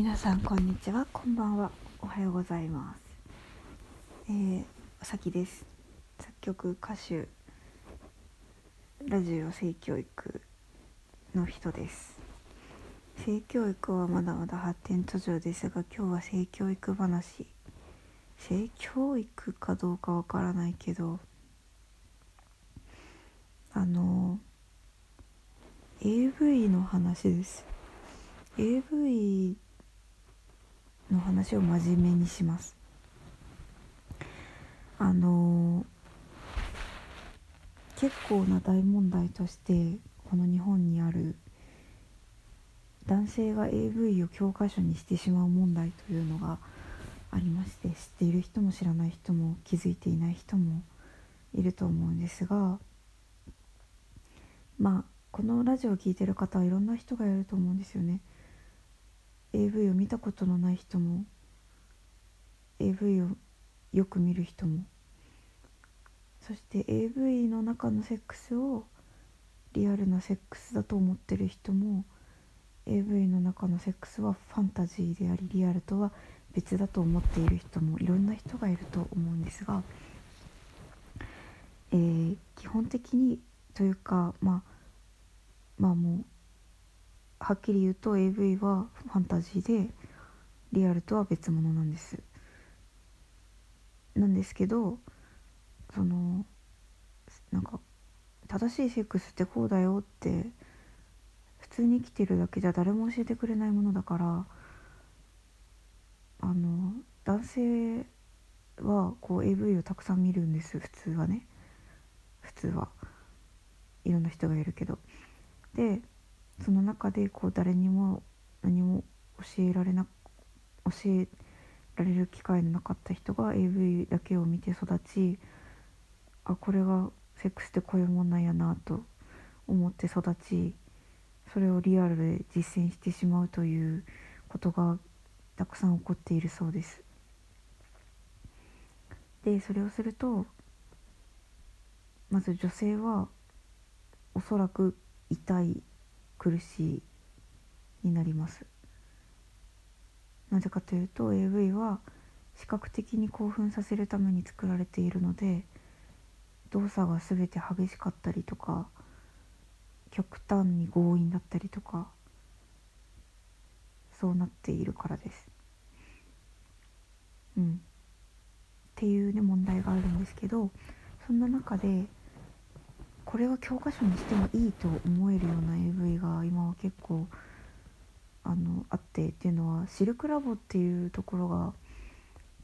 皆さんこんにちは。こんばんは。おはようございます。えー、さきです。作曲歌手ラジオ性教育の人です。性教育はまだまだ発展途上ですが今日は性教育話。性教育かどうかわからないけどあの AV の話です。AV の話を真面目にしますあの結構な大問題としてこの日本にある男性が AV を教科書にしてしまう問題というのがありまして知っている人も知らない人も気づいていない人もいると思うんですがまあこのラジオを聴いてる方はいろんな人がいると思うんですよね。AV を見たことのない人も AV をよく見る人もそして AV の中のセックスをリアルなセックスだと思ってる人も AV の中のセックスはファンタジーでありリアルとは別だと思っている人もいろんな人がいると思うんですが、えー、基本的にというかまあまあもうはっきり言うと AV はファンタジーでリアルとは別物なんです。なんですけどそのなんか正しいセックスってこうだよって普通に生きてるだけじゃ誰も教えてくれないものだからあの男性はこう AV をたくさん見るんです。普通はね。普通は。いろんな人がいるけど。でその中でこう誰にも何も教えられな教えられる機会のなかった人が AV だけを見て育ちあこれがセックスってこういうもんなんやなと思って育ちそれをリアルで実践してしまうということがたくさん起こっているそうです。でそれをするとまず女性はおそらく痛い苦しいになります。なぜかというと AV は視覚的に興奮させるために作られているので動作が全て激しかったりとか極端に強引だったりとかそうなっているからです。うん。っていうね問題があるんですけどそんな中でこれは教科書にしてもいいと思えるような AV が今は結構あのあってっていうのはシルクラボっていうところが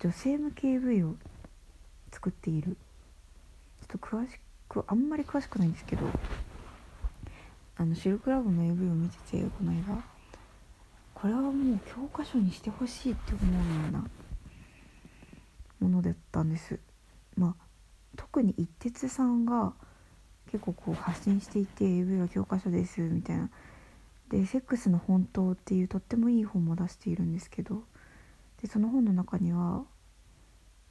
女性向け AV を作っている。ちょっと詳しくあんまり詳しくないんですけどあのシルクラボの AV を見ててこの間これはもう教科書にしてほしいって思うようなものだったんです。まあ特に一徹さんが結構こう発信していて AV は教科書ですみたいな。で「セックスの本当」っていうとってもいい本も出しているんですけど。でその本の中には、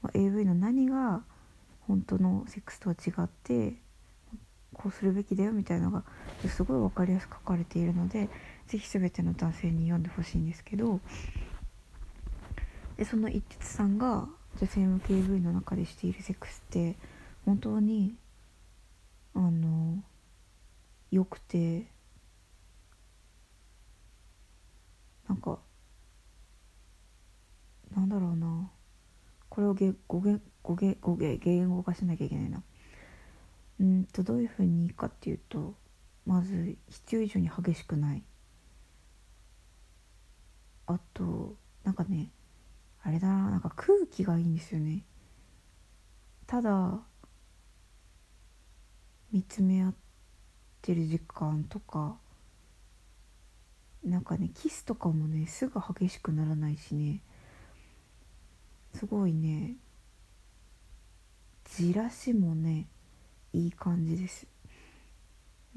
まあ、AV の何が本当のセックスとは違ってこうするべきだよみたいなのがすごい分かりやすく書かれているので是非全ての男性に読んでほしいんですけど。でその一徹さんが女性向け AV の中でしているセックスって本当によくて。なんかなんだろうな。これをげ語源語源語源言語化しなきゃいけないな。うんとどういうふうにいいかっていうとまず必要以上に激しくない。あとなんかねあれだな。なんか空気がいいんですよね。ただ見つめ合っててる時間とかなんかねキスとかもねすぐ激しくならないしねすごいねじらしもねいい感じです。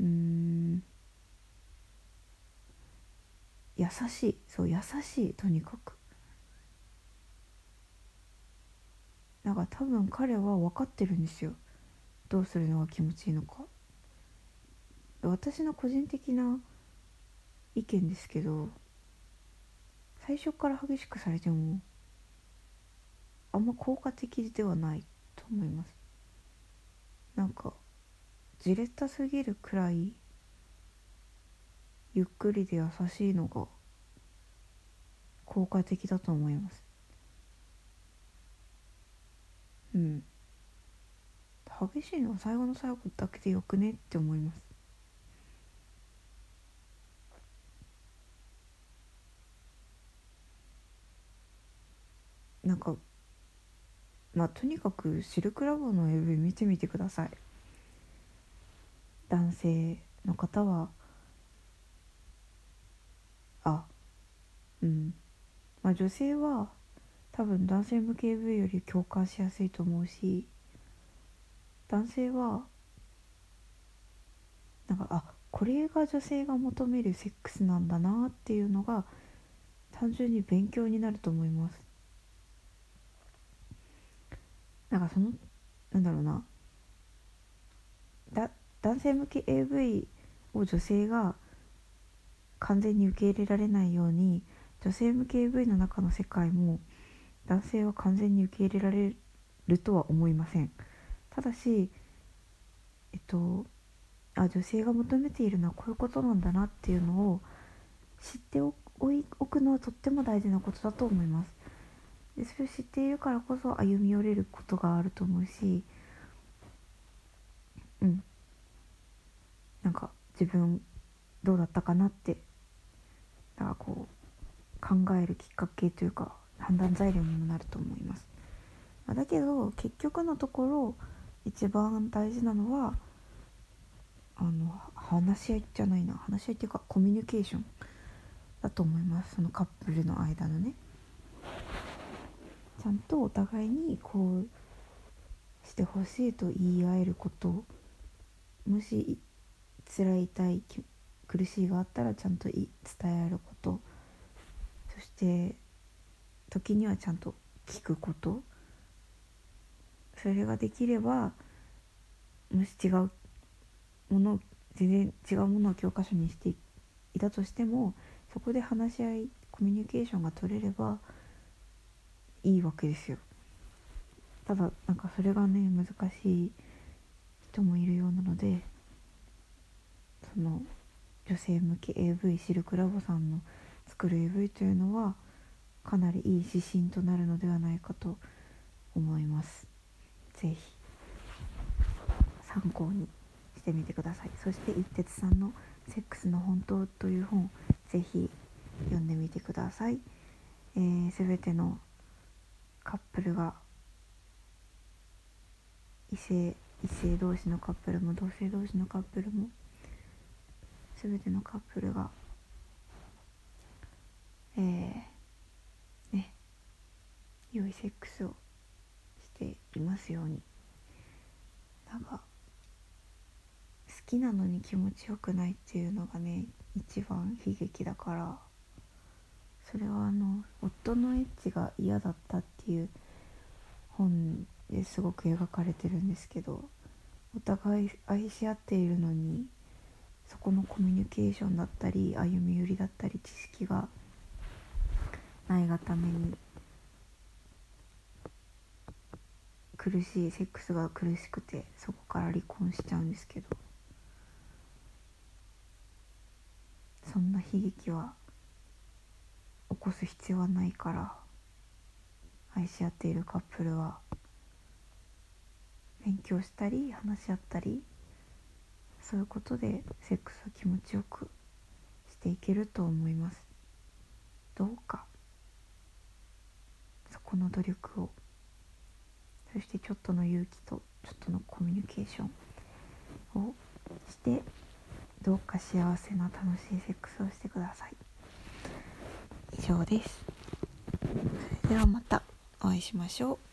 うん。優しい。そう優しいとにかく。なんか多分彼は分かってるんですよ。どうするのが気持ちいいのか。私の個人的な意見ですけど最初から激しくされてもあんま効果的ではないと思います。なんかじれったすぎるくらいゆっくりで優しいのが効果的だと思います。うん。激しいのは最後の最後だけでよくねって思います。なんかまあとにかくシルクラボの AV 見てみてください。男性の方は。あうん。まあ女性は多分男性向け AV より共感しやすいと思うし男性はなんかあこれが女性が求めるセックスなんだなっていうのが単純に勉強になると思います。なんかそのなんだろうな。だ男性向け AV を女性が完全に受け入れられないように女性向け AV の中の世界も男性は完全に受け入れられるとは思いません。ただしえっとあ女性が求めているのはこういうことなんだなっていうのを知っておくのはとっても大事なことだと思います。でそれを知っているからこそ歩み寄れることがあると思うしうんなんか自分どうだったかなってだかこう考えるきっかけというか判断材料にもなると思います。だけど結局のところ一番大事なのはあの話し合いじゃないな話し合いっていうかコミュニケーションだと思いますそのカップルの間のね。ちゃんとお互いにこうしてほしいと言い合えることもし辛い痛い苦しいがあったらちゃんと伝え合えること。そして時にはちゃんと聞くこと。それができればもし違うもの全然違うものを教科書にしていたとしてもそこで話し合いコミュニケーションが取れればいいわけですよ。ただなんかそれがね難しい人もいるようなのでその女性向け AV シルクラボさんの作る AV というのはかなりいい指針となるのではないかと思います。是非参考にしてみてください。そして一徹さんの「セックスの本当」という本是非読んでみてください、えー、全てのカップルが異性異性同士のカップルも同性同士のカップルも全てのカップルがえー、ね良いセックスをしていますように。なんか好きなのに気持ちよくないっていうのがね一番悲劇だから。それはあの夫のエッチが嫌だったっていう本ですごく描かれてるんですけどお互い愛し合っているのにそこのコミュニケーションだったり歩み寄りだったり知識がないがために苦しいセックスが苦しくてそこから離婚しちゃうんですけどそんな悲劇は起こす必要はないから愛し合っているカップルは勉強したり話し合ったりそういうことでセックスを気持ちよくしていけると思います。どうか。そこの努力を。そしてちょっとの勇気とちょっとのコミュニケーションをしてどうか幸せな楽しいセックスをしてください。以上です。それではまたお会いしましょう。